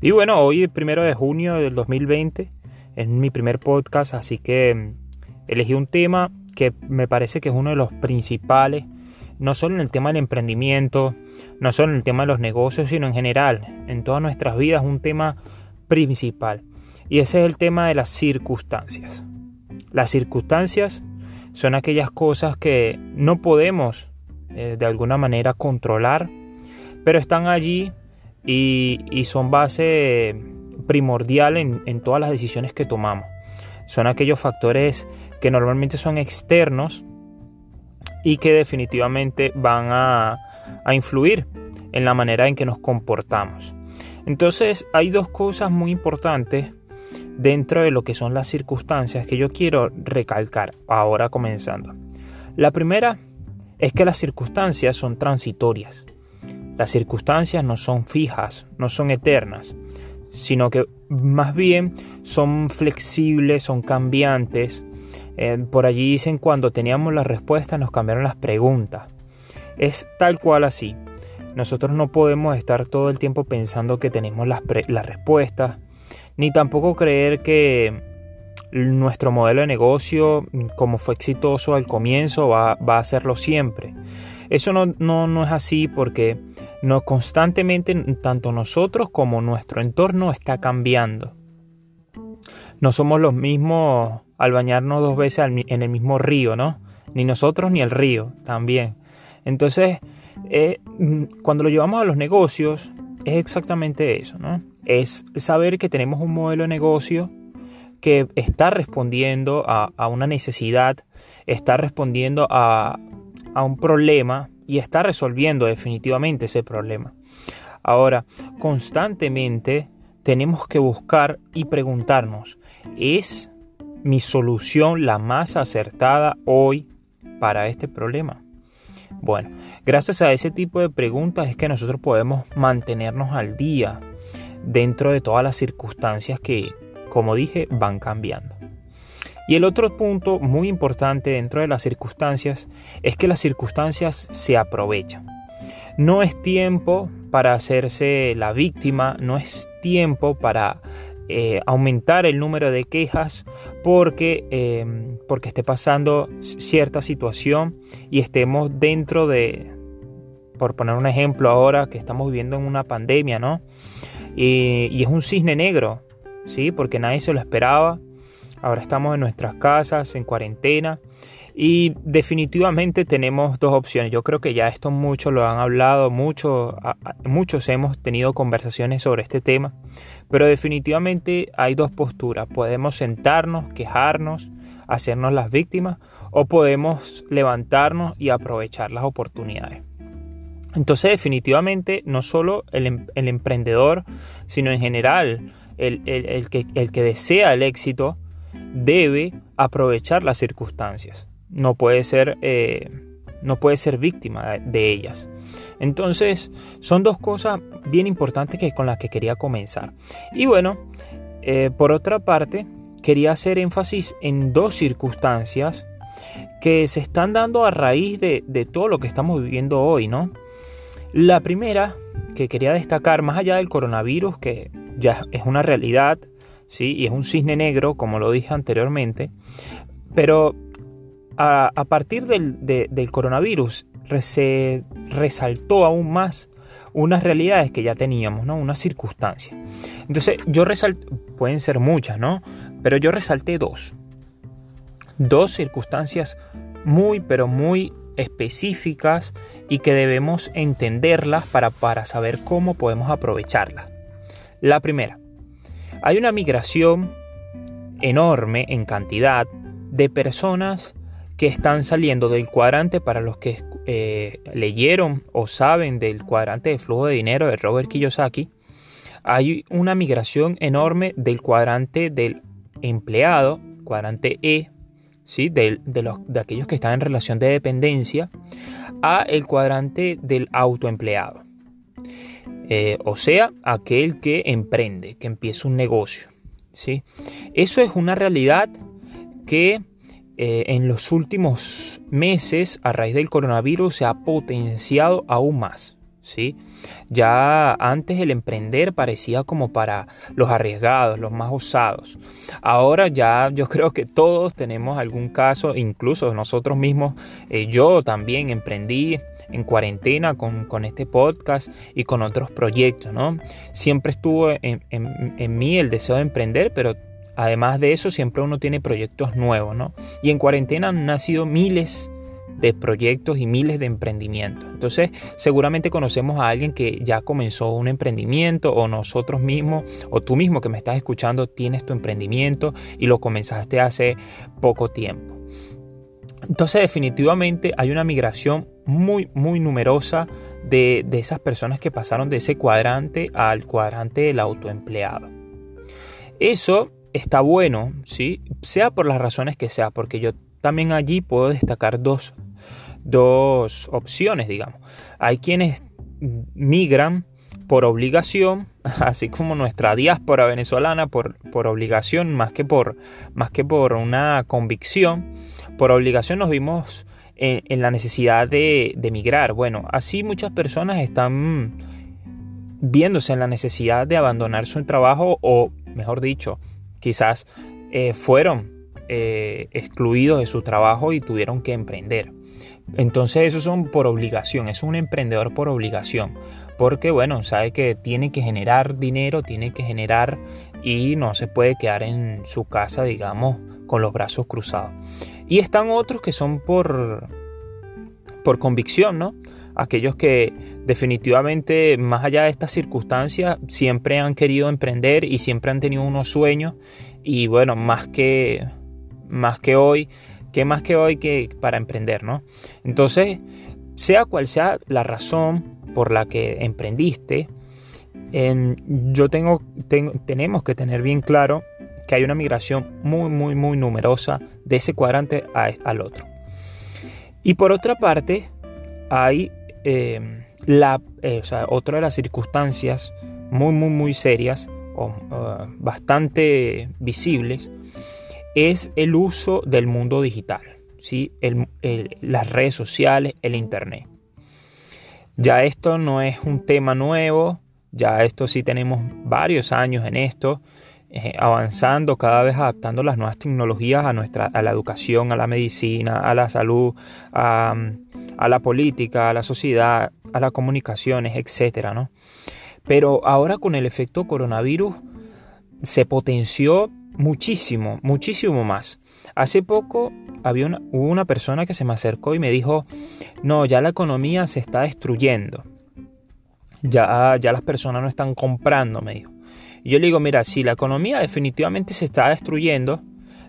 Y bueno, hoy el primero de junio del 2020 es mi primer podcast, así que mm, elegí un tema que me parece que es uno de los principales, no solo en el tema del emprendimiento, no solo en el tema de los negocios, sino en general, en todas nuestras vidas, un tema principal. Y ese es el tema de las circunstancias. Las circunstancias son aquellas cosas que no podemos eh, de alguna manera controlar, pero están allí y, son base primordial en, todas las decisiones que tomamos. Son aquellos factores que normalmente son externos y que definitivamente van a, influir en la manera en que nos comportamos. Entonces hay dos cosas muy importantes dentro de lo que son las circunstancias que yo quiero recalcar ahora comenzando. La primera es que las circunstancias son transitorias. Las circunstancias no son fijas, no son eternas, sino que más bien son flexibles, son cambiantes. Eh, por allí dicen cuando teníamos las respuestas nos cambiaron las preguntas. Es tal cual así. Nosotros no podemos estar todo el tiempo pensando que tenemos las, respuestas, ni tampoco creer que nuestro modelo de negocio, como fue exitoso al comienzo, va, va a serlo siempre. Eso no, no, es así porque no, constantemente tanto nosotros como nuestro entorno está cambiando. No somos los mismos al bañarnos dos veces en el mismo río, ¿no? Ni nosotros ni el río también. Entonces, eh, cuando lo llevamos a los negocios, es exactamente eso, ¿no? Es saber que tenemos un modelo de negocio que está respondiendo a, una necesidad, está respondiendo a, a un problema y está resolviendo definitivamente ese problema. Ahora, constantemente tenemos que buscar y preguntarnos, ¿es mi solución la más acertada hoy para este problema? Bueno, gracias a ese tipo de preguntas es que nosotros podemos mantenernos al día dentro de todas las circunstancias que, como dije, van cambiando. Y el otro punto muy importante dentro de las circunstancias es que las circunstancias se aprovechan. No es tiempo para hacerse la víctima, no es tiempo para eh, aumentar el número de quejas porque, em, porque esté pasando cierta situación y estemos dentro de, por poner un ejemplo ahora que estamos viviendo en una pandemia, ¿no? Y, y es un cisne negro, ¿sí? Porque nadie se lo esperaba Ahora estamos en nuestras casas, en cuarentena. Y definitivamente tenemos dos opciones. Yo creo que ya esto muchos lo han hablado, muchos, muchos hemos tenido conversaciones sobre este tema. Pero definitivamente hay dos posturas. Podemos sentarnos, quejarnos, hacernos las víctimas o podemos levantarnos y aprovechar las oportunidades. Entonces definitivamente no solo el, em, emprendedor, sino en general el, que, desea el éxito, debe aprovechar las circunstancias. No puede ser, eh, no puede ser víctima de ellas. Entonces, son dos cosas bien importantes que, con las que quería comenzar. Y bueno, eh, por otra parte, quería hacer énfasis en dos circunstancias que se están dando a raíz de, de todo lo que estamos viviendo hoy, ¿no? La primera que quería destacar, más allá del coronavirus, que ya es una realidad, ¿sí? y es un cisne negro, como lo dije anteriormente, pero a, partir del, coronavirus se resaltó aún más unas realidades que ya teníamos, ¿no? Unas circunstancias. Entonces, yo resalté, pueden ser muchas, ¿no? Pero yo resalté dos. Dos circunstancias muy, pero muy específicas y que debemos entenderlas para, para saber cómo podemos aprovecharlas. La primera, hay una migración enorme en cantidad de personas que están saliendo del cuadrante para los que eh, leyeron o saben del cuadrante de flujo de dinero de Robert Kiyosaki. Hay una migración enorme del cuadrante del empleado, cuadrante E, ¿sí? de, los, de aquellos que están en relación de dependencia, a el cuadrante del autoempleado. Eh, o sea, aquel que emprende, que empieza un negocio. ¿sí? Eso es una realidad que eh, en los últimos meses, a raíz del coronavirus, se ha potenciado aún más. ¿Sí? Ya antes el emprender parecía como para los arriesgados, los más osados. Ahora ya yo creo que todos tenemos algún caso, incluso nosotros mismos, eh, yo también emprendí en cuarentena con, este podcast y con otros proyectos, ¿no? Siempre estuvo en, en mí el deseo de emprender, pero además de eso siempre uno tiene proyectos nuevos, ¿no? Y en cuarentena han nacido miles de proyectos y miles de emprendimientos. Entonces, seguramente conocemos a alguien que ya comenzó un emprendimiento o nosotros mismos o tú mismo que me estás escuchando tienes tu emprendimiento y lo comenzaste hace poco tiempo. Entonces, definitivamente hay una migración muy, muy numerosa de, de esas personas que pasaron de ese cuadrante al cuadrante del autoempleado. Eso está bueno, ¿sí? Sea por las razones que sea, porque yo también allí puedo destacar dos dos opciones, digamos. Hay quienes migran por obligación, así como nuestra diáspora venezolana por, por obligación más que por, más que por una convicción. Por obligación nos vimos en, la necesidad de, migrar. Bueno, así muchas personas están viéndose en la necesidad de abandonar su trabajo o, mejor dicho, quizás eh, fueron eh, excluidos de su trabajo y tuvieron que emprender. Entonces esos son por obligación, es un emprendedor por obligación, porque bueno, sabe que tiene que generar dinero, tiene que generar y no se puede quedar en su casa, digamos, con los brazos cruzados. Y están otros que son por, por convicción, ¿no? Aquellos que definitivamente, más allá de estas circunstancias, siempre han querido emprender y siempre han tenido unos sueños y bueno, más que, más que hoy, ¿qué más que hoy que para emprender, no? Entonces, sea cual sea la razón por la que emprendiste, yo tengo, tenemos que tener bien claro que hay una migración muy, muy, muy numerosa de ese cuadrante al otro. Y por otra parte, hay em, la, eh, otra de las circunstancias muy, muy, muy serias o bastante visibles es el uso del mundo digital, ¿sí? las redes sociales, el Internet. Ya esto no es un tema nuevo, ya esto sí tenemos varios años en esto, eh, avanzando, cada vez adaptando las nuevas tecnologías a, nuestra, a la educación, a la medicina, a la salud, a, la política, a la sociedad, a las comunicaciones, etc. ¿no? Pero ahora con el efecto coronavirus se potenció muchísimo, muchísimo más. Hace poco había una, hubo una persona que se me acercó y me dijo, no, ya la economía se está destruyendo. Ya, ya las personas no están comprando, me dijo. Y yo le digo, mira, sí, la economía definitivamente se está destruyendo,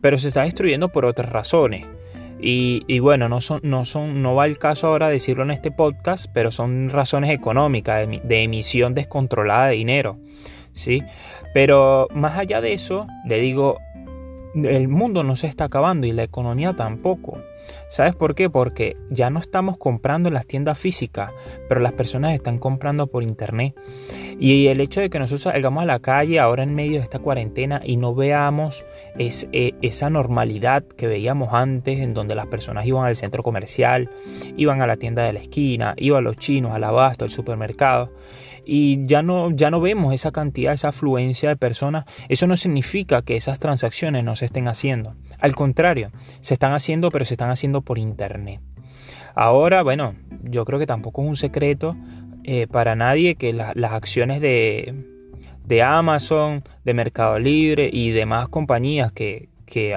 pero se está destruyendo por otras razones. Y, bueno, no, son, no, son, no va el caso ahora decirlo en este podcast, pero son razones económicas, de, de emisión descontrolada de dinero. ¿Sí? Pero más allá de eso, le digo, el mundo no se está acabando y la economía tampoco. ¿Sabes por qué? Porque ya no estamos comprando en las tiendas físicas, pero las personas están comprando por internet. Y el hecho de que nosotros salgamos a la calle ahora en medio de esta cuarentena y no veamos eh, esa normalidad que veíamos antes, en donde las personas iban al centro comercial, iban a la tienda de la esquina, iban los chinos, al abasto, al supermercado y ya no, ya no vemos esa cantidad, esa afluencia de personas, eso no significa que esas transacciones no se estén haciendo. Al contrario, se están haciendo, pero se están haciendo por Internet. Ahora, bueno, yo creo que tampoco es un secreto eh, para nadie que las acciones de, Amazon, de Mercado Libre y demás compañías que,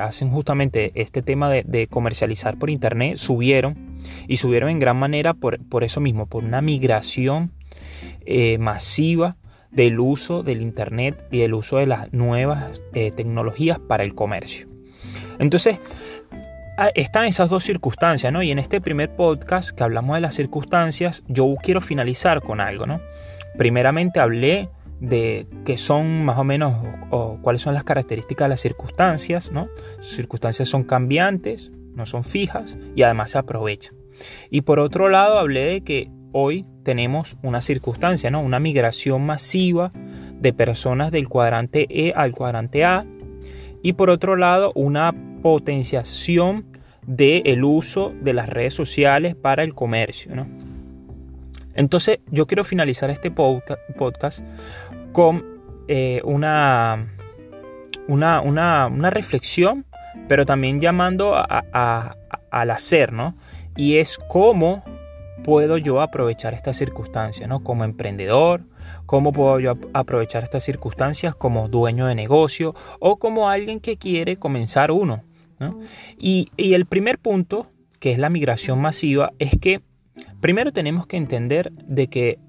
hacen justamente este tema de, comercializar por internet subieron y subieron en gran manera por, por, eso mismo, por una migración eh, masiva del uso del Internet y del uso de las nuevas eh, tecnologías para el comercio. Entonces, ah, están esas dos circunstancias, ¿no? Y en este primer podcast que hablamos de las circunstancias, yo quiero finalizar con algo, ¿no? Primeramente hablé de qué son más o menos o, cuáles son las características de las circunstancias, ¿no? Circunstancias son cambiantes, no son fijas y además se aprovechan. Y por otro lado hablé de que hoy tenemos una circunstancia, ¿no? Una migración masiva de personas del cuadrante E al cuadrante A y por otro lado una potenciación del uso de las redes sociales para el comercio, Entonces yo quiero finalizar este podcast con eh, una, una, una, reflexión, pero también llamando al hacer, ¿no? Y es cómo puedo yo aprovechar estas circunstancias, ¿no? Como emprendedor, cómo puedo yo aprovechar estas circunstancias como dueño de negocio o como alguien que quiere comenzar uno, Y, y el primer punto, que es la migración masiva, es que primero tenemos que entender de que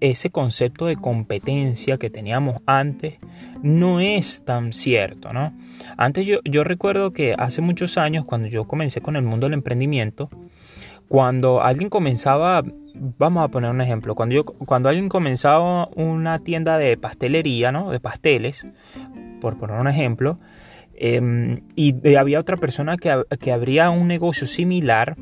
ese concepto de competencia que teníamos antes no es tan cierto, ¿no? Antes yo, yo recuerdo que hace muchos años, cuando yo comencé con el mundo del emprendimiento, cuando alguien comenzaba, vamos a poner un ejemplo, cuando, yo, cuando alguien comenzaba una tienda de pastelería, ¿no? De pasteles, por poner un ejemplo, em, y había otra persona que, que abría un negocio similar,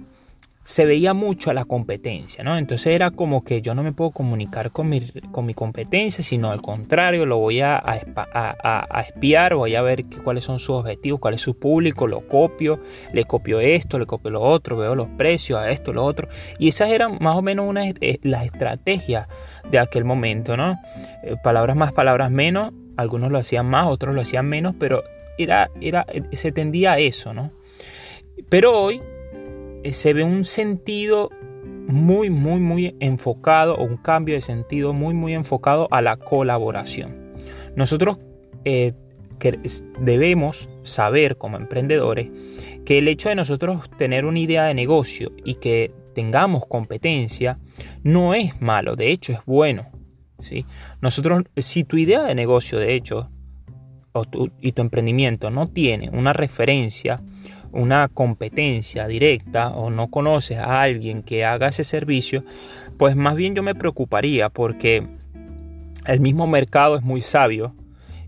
se veía mucho a la competencia, ¿no? Entonces era como que yo no me puedo comunicar con mi, con mi competencia, sino al contrario, lo voy a, a, espiar, voy a ver cuáles son sus objetivos, cuál es su público, lo copio, le copio esto, le copio lo otro, veo los precios, a esto, lo otro. Y esas eran más o menos una, eh, las estrategias de aquel momento, ¿no? Eh, palabras más, palabras menos, algunos lo hacían más, otros lo hacían menos, pero era, era, eh, se tendía a eso, ¿no? Pero hoy se ve un sentido muy, muy, muy enfocado o un cambio de sentido muy, muy enfocado a la colaboración. Nosotros eh, debemos saber como emprendedores que el hecho de nosotros tener una idea de negocio y que tengamos competencia no es malo, de hecho es bueno. ¿sí? Nosotros, si tu idea de negocio, de hecho, y tu emprendimiento no tiene una referencia, una competencia directa o no conoces a alguien que haga ese servicio, pues más bien yo me preocuparía porque el mismo mercado es muy sabio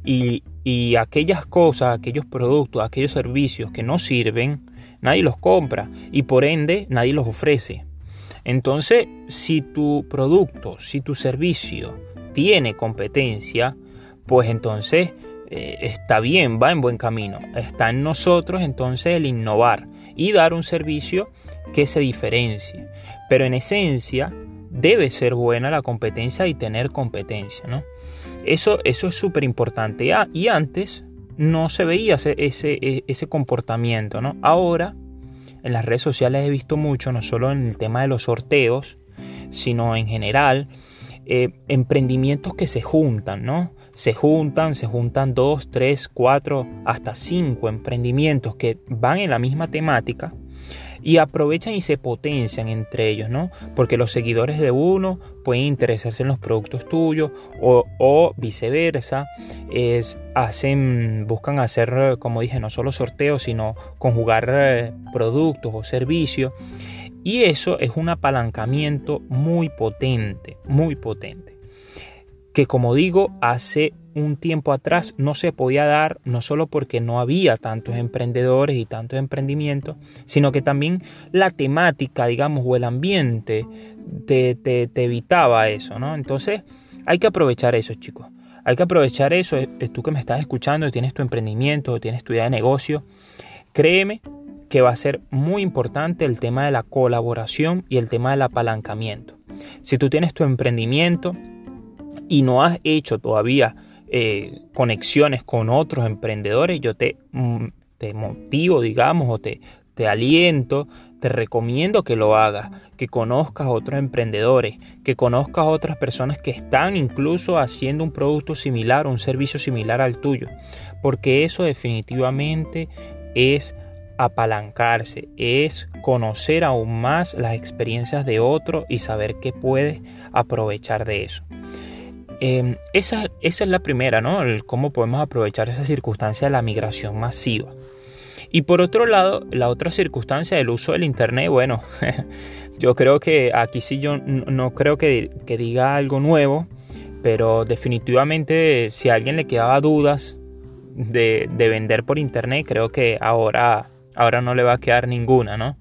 y, y aquellas cosas, aquellos productos, aquellos servicios que no sirven, nadie los compra y por ende nadie los ofrece. Entonces, si tu producto, si tu servicio tiene competencia, pues entonces eh, está bien, va en buen camino. Está en nosotros entonces el innovar y dar un servicio que se diferencie. Pero en esencia debe ser buena la competencia y tener competencia. ¿no? Eso, eso es súper importante. Ah, y antes no se veía ese, ese, e, ese comportamiento. ¿no? Ahora en las redes sociales he visto mucho, no solo en el tema de los sorteos, sino en general, eh, emprendimientos que se juntan, ¿no? Se juntan, se juntan dos, tres, cuatro, hasta cinco emprendimientos que van en la misma temática y aprovechan y se potencian entre ellos, ¿no? Porque los seguidores de uno pueden interesarse en los productos tuyos o, viceversa, es, hacen, buscan hacer, como dije, no solo sorteos, sino conjugar eh, productos o servicios y eso es un apalancamiento muy potente, muy potente. Que como digo, hace un tiempo atrás no se podía dar, no solo porque no había tantos emprendedores y tantos emprendimientos, sino que también la temática, digamos, o el ambiente te, te, evitaba eso, ¿no? Entonces hay que aprovechar eso, chicos. Hay que aprovechar eso. Tú que me estás escuchando, tienes tu emprendimiento, tienes tu idea de negocio, créeme que va a ser muy importante el tema de la colaboración y el tema del apalancamiento. Si tú tienes tu emprendimiento y no has hecho todavía eh, conexiones con otros emprendedores, yo te, mm, te motivo, digamos, o te, te aliento, te recomiendo que lo hagas, que conozcas otros emprendedores, que conozcas otras personas que están incluso haciendo un producto similar o un servicio similar al tuyo, porque eso definitivamente es apalancarse, es conocer aún más las experiencias de otro y saber qué puedes aprovechar de eso. Em, esa, esa, es la primera, ¿no? cómo podemos aprovechar esa circunstancia de la migración masiva. Y por otro lado, la otra circunstancia del uso del Internet, bueno, yo creo que aquí sí yo no creo que, diga algo nuevo, pero definitivamente si a alguien le quedaba dudas de, de vender por Internet, creo que ahora ahora no le va a quedar ninguna, ¿no?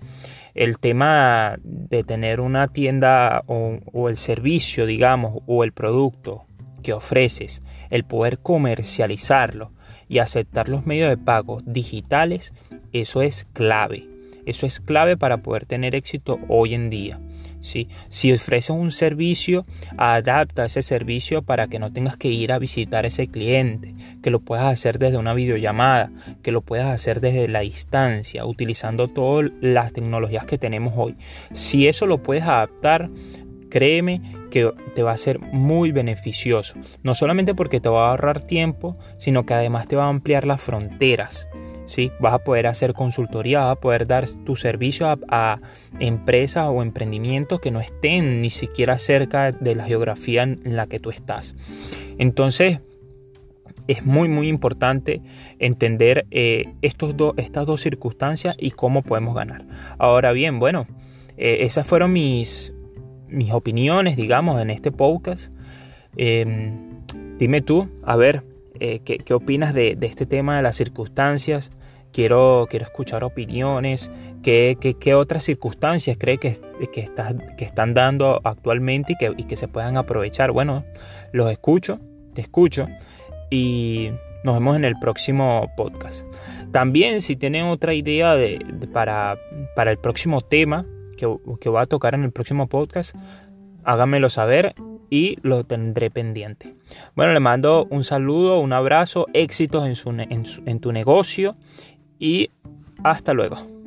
El tema de tener una tienda o, el servicio, digamos, o el producto que ofreces, el poder comercializarlo y aceptar los medios de pago digitales, eso es clave. Eso es clave para poder tener éxito hoy en día. Si ofreces un servicio, adapta ese servicio para que no tengas que ir a visitar a ese cliente, que lo puedas hacer desde una videollamada, que lo puedas hacer desde la distancia, utilizando todas las tecnologías que tenemos hoy. Si eso lo puedes adaptar, créeme que te va a ser muy beneficioso. No solamente porque te va a ahorrar tiempo, sino que además te va a ampliar las fronteras. ¿sí? Vas a poder hacer consultoría, vas a poder dar tu servicio a, empresas o emprendimientos que no estén ni siquiera cerca de la geografía en la que tú estás. Entonces, es muy muy importante entender eh, estos estas dos circunstancias y cómo podemos ganar. Ahora bien, bueno, eh, esas fueron mis, mis opiniones, digamos, en este podcast. Em, dime tú, a ver, eh, ¿qué, opinas de, este tema de las circunstancias? Quiero, quiero escuchar opiniones. ¿Qué, qué, otras circunstancias crees que, que, que están dando actualmente y que, y que se puedan aprovechar? Bueno, los escucho, te escucho y nos vemos en el próximo podcast. También si tienen otra idea de, para, para el próximo tema que, voy a tocar en el próximo podcast, háganmelo saber y lo tendré pendiente. Bueno, le mando un saludo, un abrazo, éxitos en, su, en tu negocio y hasta luego.